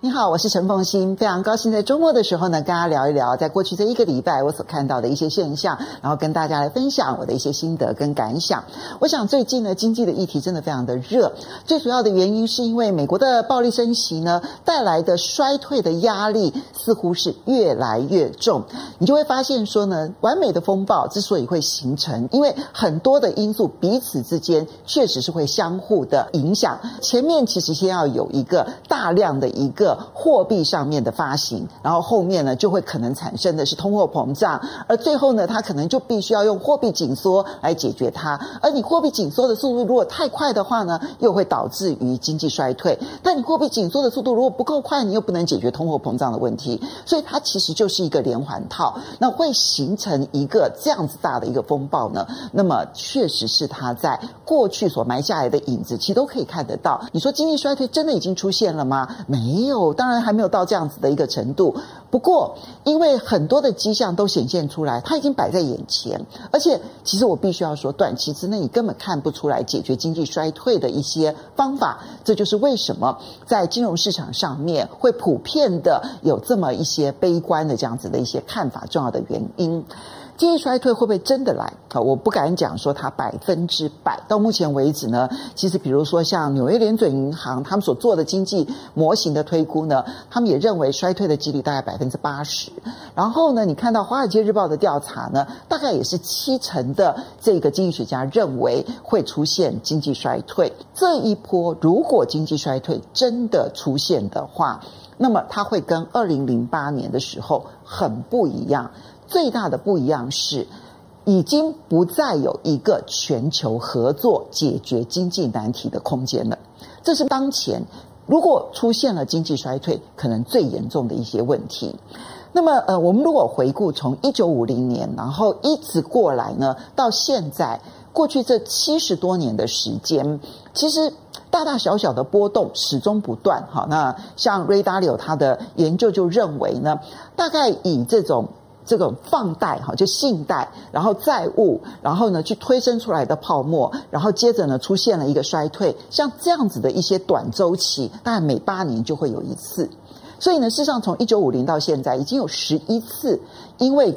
你好，我是陈凤馨，非常高兴在周末的时候呢，跟大家聊一聊，在过去这一个礼拜我所看到的一些现象，然后跟大家来分享我的一些心得跟感想。我想最近呢，经济的议题真的非常的热，最主要的原因是因为美国的暴力升级呢带来的衰退的压力似乎是越来越重。你就会发现说呢，完美的风暴之所以会形成，因为很多的因素彼此之间确实是会相互的影响。前面其实先要有一个大量的一个。货币上面的发行，然后后面呢就会可能产生的是通货膨胀，而最后呢，它可能就必须要用货币紧缩来解决它。而你货币紧缩的速度如果太快的话呢，又会导致于经济衰退。但你货币紧缩的速度如果不够快，你又不能解决通货膨胀的问题。所以它其实就是一个连环套，那会形成一个这样子大的一个风暴呢。那么确实是它在过去所埋下来的影子，其实都可以看得到。你说经济衰退真的已经出现了吗？没有。当然还没有到这样子的一个程度，不过因为很多的迹象都显现出来，它已经摆在眼前，而且其实我必须要说，短期之内你根本看不出来解决经济衰退的一些方法，这就是为什么在金融市场上面会普遍的有这么一些悲观的这样子的一些看法，重要的原因。经济衰退会不会真的来？啊，我不敢讲说它百分之百。到目前为止呢，其实比如说像纽约联准银行他们所做的经济模型的推估呢，他们也认为衰退的几率大概百分之八十。然后呢，你看到《华尔街日报》的调查呢，大概也是七成的这个经济学家认为会出现经济衰退。这一波如果经济衰退真的出现的话，那么它会跟二零零八年的时候很不一样。最大的不一样是，已经不再有一个全球合作解决经济难题的空间了。这是当前如果出现了经济衰退，可能最严重的一些问题。那么，呃，我们如果回顾从一九五零年，然后一直过来呢，到现在过去这七十多年的时间，其实大大小小的波动始终不断。好，那像 Ray Dalio 他的研究就认为呢，大概以这种。这种放贷哈，就信贷，然后债务，然后呢去推升出来的泡沫，然后接着呢出现了一个衰退，像这样子的一些短周期，大概每八年就会有一次。所以呢，事实上从一九五零到现在，已经有十一次因为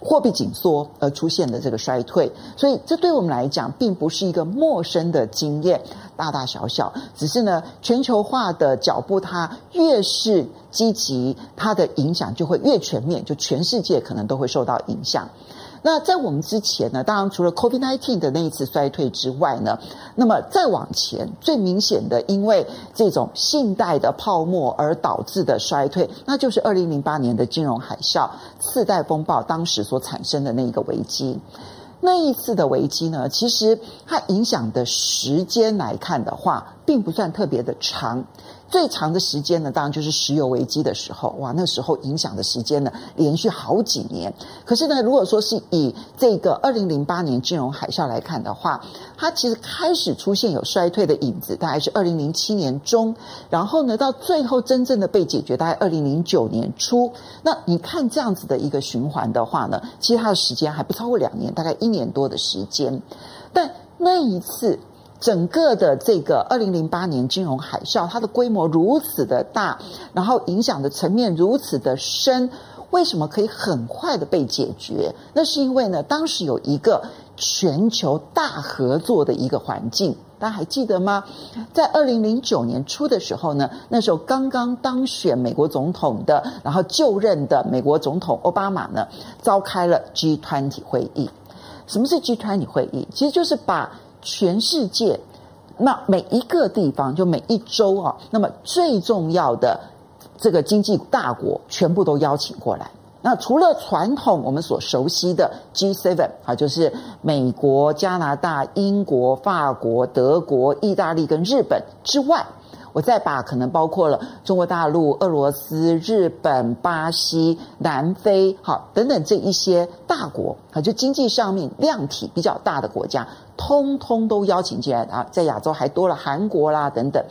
货币紧缩而出现的这个衰退，所以这对我们来讲并不是一个陌生的经验。大大小小，只是呢，全球化的脚步它越是积极，它的影响就会越全面，就全世界可能都会受到影响。那在我们之前呢，当然除了 COVID-19 的那一次衰退之外呢，那么再往前最明显的，因为这种信贷的泡沫而导致的衰退，那就是二零零八年的金融海啸、次贷风暴当时所产生的那一个危机。那一次的危机呢，其实它影响的时间来看的话，并不算特别的长。最长的时间呢，当然就是石油危机的时候，哇，那时候影响的时间呢，连续好几年。可是呢，如果说是以这个二零零八年金融海啸来看的话，它其实开始出现有衰退的影子，大概是二零零七年中，然后呢，到最后真正的被解决，大概二零零九年初。那你看这样子的一个循环的话呢，其实它的时间还不超过两年，大概一年多的时间。但那一次。整个的这个二零零八年金融海啸，它的规模如此的大，然后影响的层面如此的深，为什么可以很快的被解决？那是因为呢，当时有一个全球大合作的一个环境，大家还记得吗？在二零零九年初的时候呢，那时候刚刚当选美国总统的，然后就任的美国总统奥巴马呢，召开了 G20 会议。什么是 G20 会议？其实就是把全世界，那每一个地方，就每一周啊，那么最重要的这个经济大国，全部都邀请过来。那除了传统我们所熟悉的 G7 啊，就是美国、加拿大、英国、法国、德国、意大利跟日本之外。我再把可能包括了中国大陆、俄罗斯、日本、巴西、南非，好等等这一些大国啊，就经济上面量体比较大的国家，通通都邀请进来啊，在亚洲还多了韩国啦等等。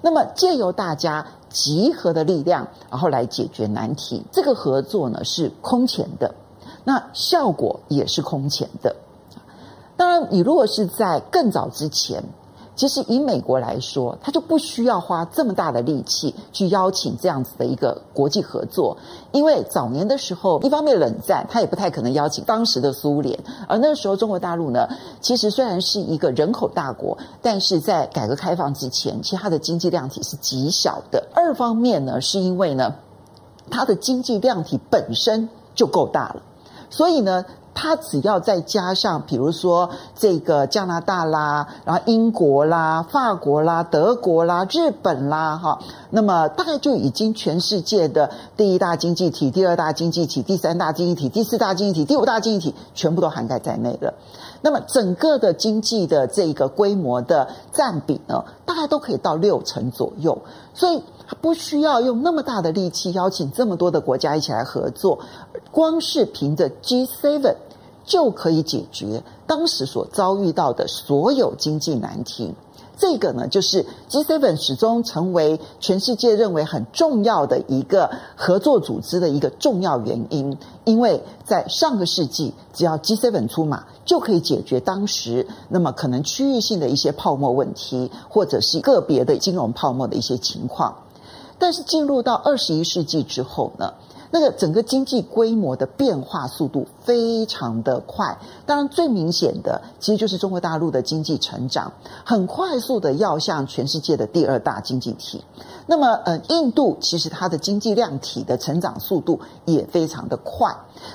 那么借由大家集合的力量，然后来解决难题，这个合作呢是空前的，那效果也是空前的。当然，你如果是在更早之前。其实以美国来说，他就不需要花这么大的力气去邀请这样子的一个国际合作，因为早年的时候，一方面冷战，他也不太可能邀请当时的苏联，而那个时候中国大陆呢，其实虽然是一个人口大国，但是在改革开放之前，其实它的经济量体是极小的。二方面呢，是因为呢，它的经济量体本身就够大了，所以呢。它只要再加上，比如说这个加拿大啦，然后英国啦、法国啦、德国啦、日本啦，哈，那么大概就已经全世界的第一大经济体、第二大经济体、第三大经济体、第四大经济体、第五大经济体，全部都涵盖在内了。那么整个的经济的这个规模的占比呢，大概都可以到六成左右，所以不需要用那么大的力气邀请这么多的国家一起来合作，光是凭着 G7 就可以解决当时所遭遇到的所有经济难题。这个呢，就是 G7 始终成为全世界认为很重要的一个合作组织的一个重要原因。因为在上个世纪，只要 G7 出马，就可以解决当时那么可能区域性的一些泡沫问题，或者是个别的金融泡沫的一些情况。但是进入到二十一世纪之后呢，那个整个经济规模的变化速度非常的快，当然最明显的其实就是中国大陆的经济成长，很快速的要向全世界的第二大经济体。那么，呃，印度其实它的经济量体的成长速度也非常的快，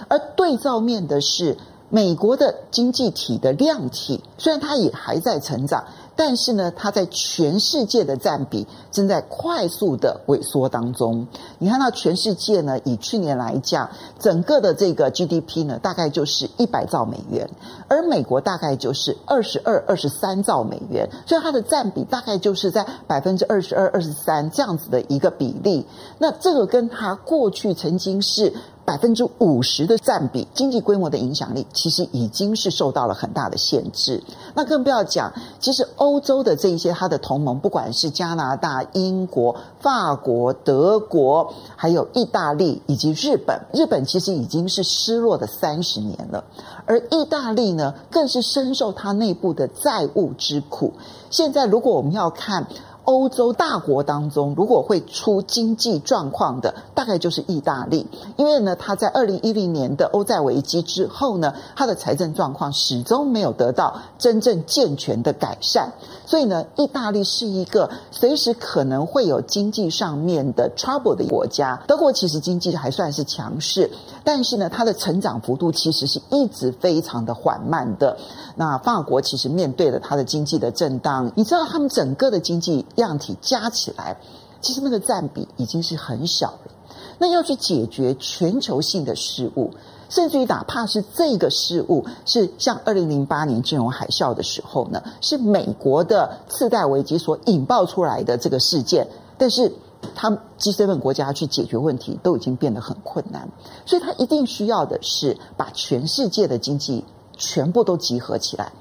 而对照面的是美国的经济体的量体，虽然它也还在成长。但是呢，它在全世界的占比正在快速的萎缩当中。你看到全世界呢，以去年来讲，整个的这个 GDP 呢，大概就是一百兆美元，而美国大概就是二十二、二十三兆美元，所以它的占比大概就是在百分之二十二、二十三这样子的一个比例。那这个跟它过去曾经是。百分之五十的占比，经济规模的影响力其实已经是受到了很大的限制。那更不要讲，其实欧洲的这一些它的同盟，不管是加拿大、英国、法国、德国，还有意大利以及日本，日本其实已经是失落的三十年了。而意大利呢，更是深受它内部的债务之苦。现在，如果我们要看。欧洲大国当中，如果会出经济状况的，大概就是意大利，因为呢，他在二零一零年的欧债危机之后呢，他的财政状况始终没有得到真正健全的改善，所以呢，意大利是一个随时可能会有经济上面的 trouble 的国家。德国其实经济还算是强势，但是呢，它的成长幅度其实是一直非常的缓慢的。那法国其实面对了它的经济的震荡，你知道他们整个的经济。量体加起来，其实那个占比已经是很小了。那要去解决全球性的事物，甚至于哪怕是这个事物是像二零零八年金融海啸的时候呢，是美国的次贷危机所引爆出来的这个事件，但是他们 G7 国家去解决问题都已经变得很困难，所以他一定需要的是把全世界的经济全部都集合起来。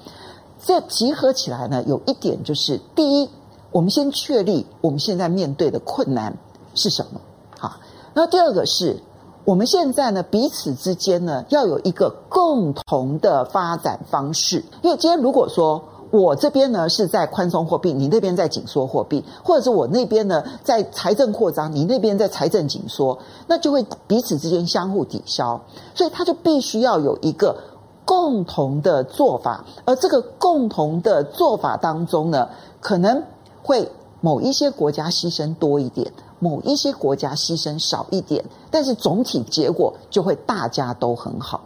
这集合起来呢，有一点就是第一。我们先确立我们现在面对的困难是什么？好，那第二个是我们现在呢，彼此之间呢要有一个共同的发展方式。因为今天如果说我这边呢是在宽松货币，你那边在紧缩货币，或者是我那边呢在财政扩张，你那边在财政紧缩，那就会彼此之间相互抵消。所以它就必须要有一个共同的做法，而这个共同的做法当中呢，可能。会某一些国家牺牲多一点，某一些国家牺牲少一点，但是总体结果就会大家都很好。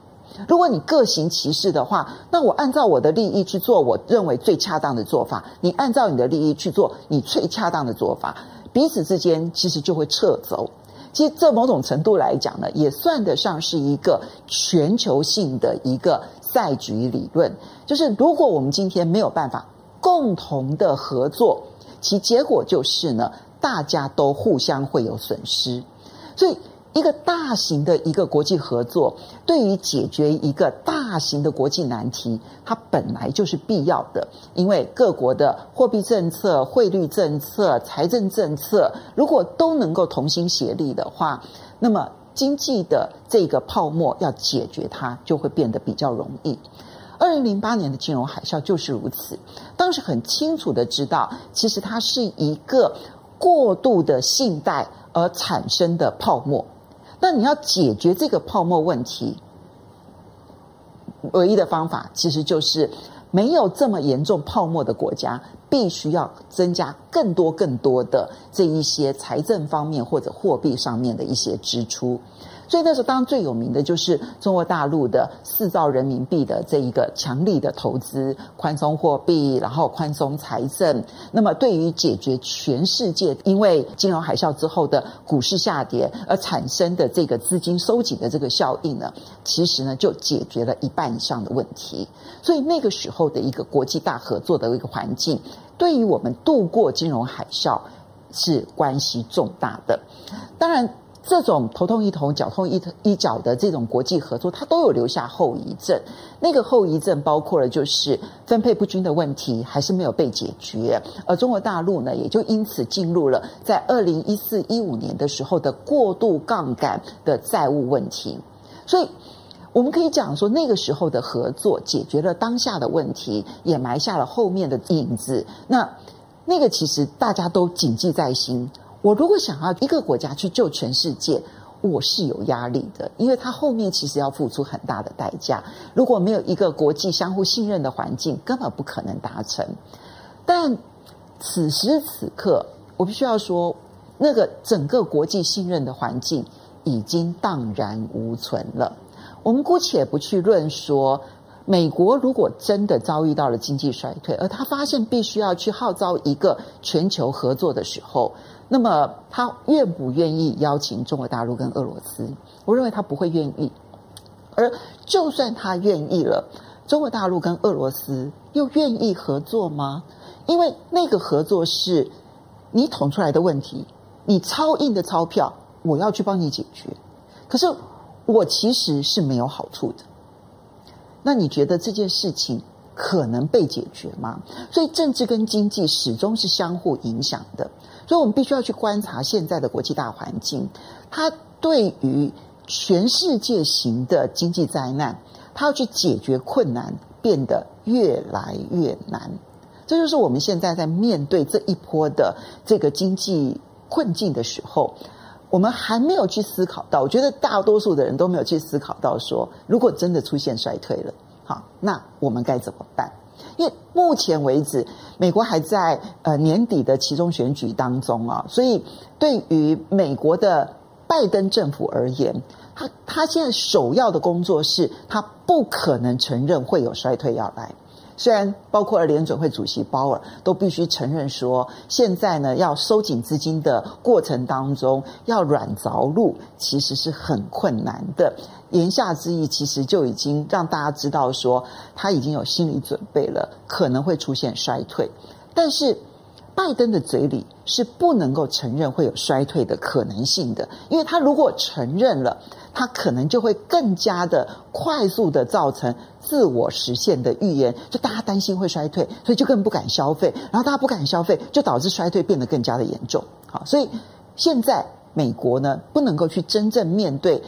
如果你各行其事的话，那我按照我的利益去做我认为最恰当的做法，你按照你的利益去做你最恰当的做法，彼此之间其实就会撤走。其实这某种程度来讲呢，也算得上是一个全球性的一个赛局理论。就是如果我们今天没有办法共同的合作，其结果就是呢，大家都互相会有损失，所以一个大型的一个国际合作，对于解决一个大型的国际难题，它本来就是必要的。因为各国的货币政策、汇率政策、财政政策，如果都能够同心协力的话，那么经济的这个泡沫要解决它，就会变得比较容易。二零零八年的金融海啸就是如此。当时很清楚的知道，其实它是一个过度的信贷而产生的泡沫。那你要解决这个泡沫问题，唯一的方法其实就是没有这么严重泡沫的国家，必须要增加更多更多的这一些财政方面或者货币上面的一些支出。所以那时候，当然最有名的就是中国大陆的四兆人民币的这一个强力的投资、宽松货币，然后宽松财政。那么，对于解决全世界因为金融海啸之后的股市下跌而产生的这个资金收紧的这个效应呢，其实呢就解决了一半以上的问题。所以那个时候的一个国际大合作的一个环境，对于我们度过金融海啸是关系重大的。当然。这种头痛医头、脚痛医医脚的这种国际合作，它都有留下后遗症。那个后遗症包括了就是分配不均的问题还是没有被解决，而中国大陆呢，也就因此进入了在二零一四一五年的时候的过度杠杆的债务问题。所以我们可以讲说，那个时候的合作解决了当下的问题，也埋下了后面的影子。那那个其实大家都谨记在心。我如果想要一个国家去救全世界，我是有压力的，因为它后面其实要付出很大的代价。如果没有一个国际相互信任的环境，根本不可能达成。但此时此刻，我必须要说，那个整个国际信任的环境已经荡然无存了。我们姑且不去论说。美国如果真的遭遇到了经济衰退，而他发现必须要去号召一个全球合作的时候，那么他愿不愿意邀请中国大陆跟俄罗斯？我认为他不会愿意。而就算他愿意了，中国大陆跟俄罗斯又愿意合作吗？因为那个合作是你捅出来的问题，你超印的钞票，我要去帮你解决。可是我其实是没有好处的。那你觉得这件事情可能被解决吗？所以政治跟经济始终是相互影响的，所以我们必须要去观察现在的国际大环境，它对于全世界型的经济灾难，它要去解决困难变得越来越难。这就是我们现在在面对这一波的这个经济困境的时候。我们还没有去思考到，我觉得大多数的人都没有去思考到说，如果真的出现衰退了，好，那我们该怎么办？因为目前为止，美国还在呃年底的其中选举当中啊，所以对于美国的拜登政府而言，他他现在首要的工作是，他不可能承认会有衰退要来。虽然包括联准会主席鲍尔都必须承认说，现在呢要收紧资金的过程当中，要软着陆其实是很困难的。言下之意，其实就已经让大家知道说，他已经有心理准备了，可能会出现衰退。但是拜登的嘴里是不能够承认会有衰退的可能性的，因为他如果承认了。它可能就会更加的快速的造成自我实现的预言，就大家担心会衰退，所以就更不敢消费，然后大家不敢消费，就导致衰退变得更加的严重。好，所以现在美国呢，不能够去真正面对。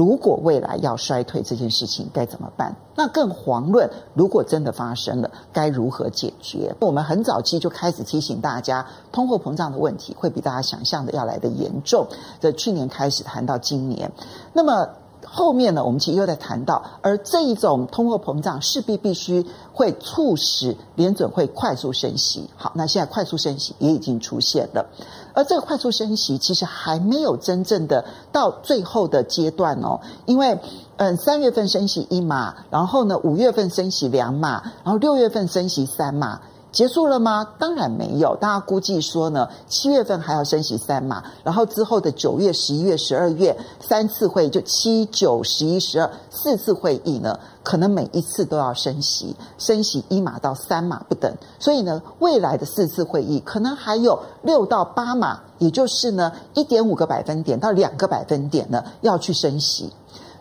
如果未来要衰退这件事情该怎么办？那更遑论如果真的发生了，该如何解决？我们很早期就开始提醒大家，通货膨胀的问题会比大家想象的要来的严重。在去年开始谈到今年，那么。后面呢，我们其实又在谈到，而这一种通货膨胀势必必须会促使联准会快速升息。好，那现在快速升息也已经出现了，而这个快速升息其实还没有真正的到最后的阶段哦，因为嗯，三月份升息一码，然后呢，五月份升息两码，然后六月份升息三码。结束了吗？当然没有。大家估计说呢，七月份还要升息三码，然后之后的九月、十一月、十二月三次会议，就七、九、十一、十二四次会议呢，可能每一次都要升息，升息一码到三码不等。所以呢，未来的四次会议可能还有六到八码，也就是呢，一点五个百分点到两个百分点呢，要去升息。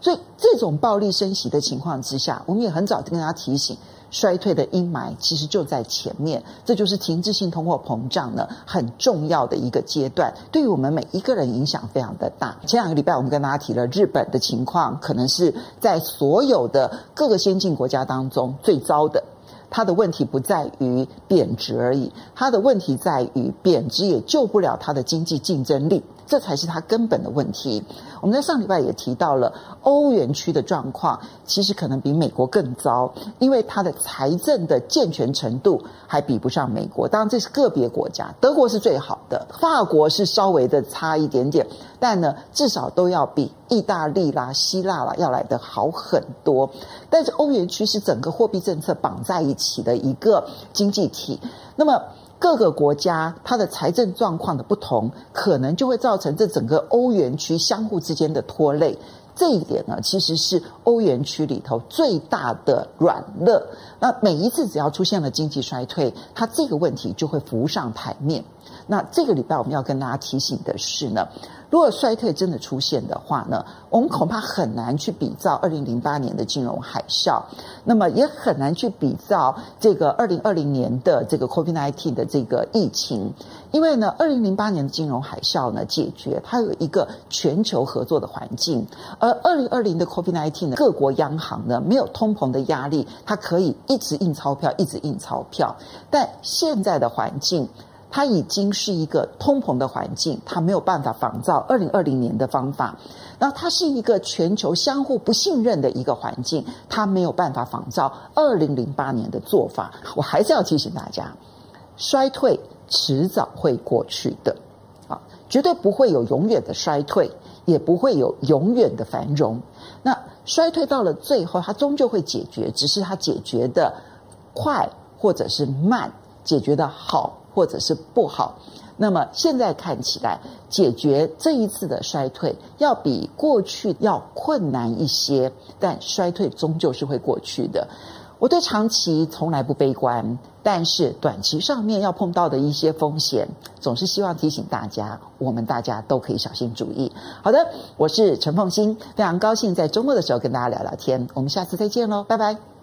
所以这种暴力升息的情况之下，我们也很早就跟大家提醒。衰退的阴霾其实就在前面，这就是停滞性通货膨胀呢很重要的一个阶段，对于我们每一个人影响非常的大。前两个礼拜我们跟大家提了日本的情况，可能是在所有的各个先进国家当中最糟的。它的问题不在于贬值而已，它的问题在于贬值也救不了它的经济竞争力。这才是它根本的问题。我们在上礼拜也提到了欧元区的状况，其实可能比美国更糟，因为它的财政的健全程度还比不上美国。当然这是个别国家，德国是最好的，法国是稍微的差一点点，但呢，至少都要比意大利啦、希腊啦要来的好很多。但是欧元区是整个货币政策绑在一起的一个经济体，那么。各个国家它的财政状况的不同，可能就会造成这整个欧元区相互之间的拖累。这一点呢，其实是欧元区里头最大的软肋。那每一次只要出现了经济衰退，它这个问题就会浮上台面。那这个礼拜我们要跟大家提醒的是呢，如果衰退真的出现的话呢，我们恐怕很难去比照二零零八年的金融海啸，那么也很难去比照这个二零二零年的这个 COVID-19 的这个疫情，因为呢，二零零八年的金融海啸呢解决它有一个全球合作的环境，而二零二零的 COVID-19 呢，各国央行呢没有通膨的压力，它可以一直印钞票，一直印钞票，但现在的环境。它已经是一个通膨的环境，它没有办法仿照二零二零年的方法。那它是一个全球相互不信任的一个环境，它没有办法仿照二零零八年的做法。我还是要提醒大家，衰退迟早会过去的，啊，绝对不会有永远的衰退，也不会有永远的繁荣。那衰退到了最后，它终究会解决，只是它解决的快或者是慢，解决的好。或者是不好，那么现在看起来，解决这一次的衰退要比过去要困难一些，但衰退终究是会过去的。我对长期从来不悲观，但是短期上面要碰到的一些风险，总是希望提醒大家，我们大家都可以小心注意。好的，我是陈凤馨，非常高兴在周末的时候跟大家聊聊天，我们下次再见喽，拜拜。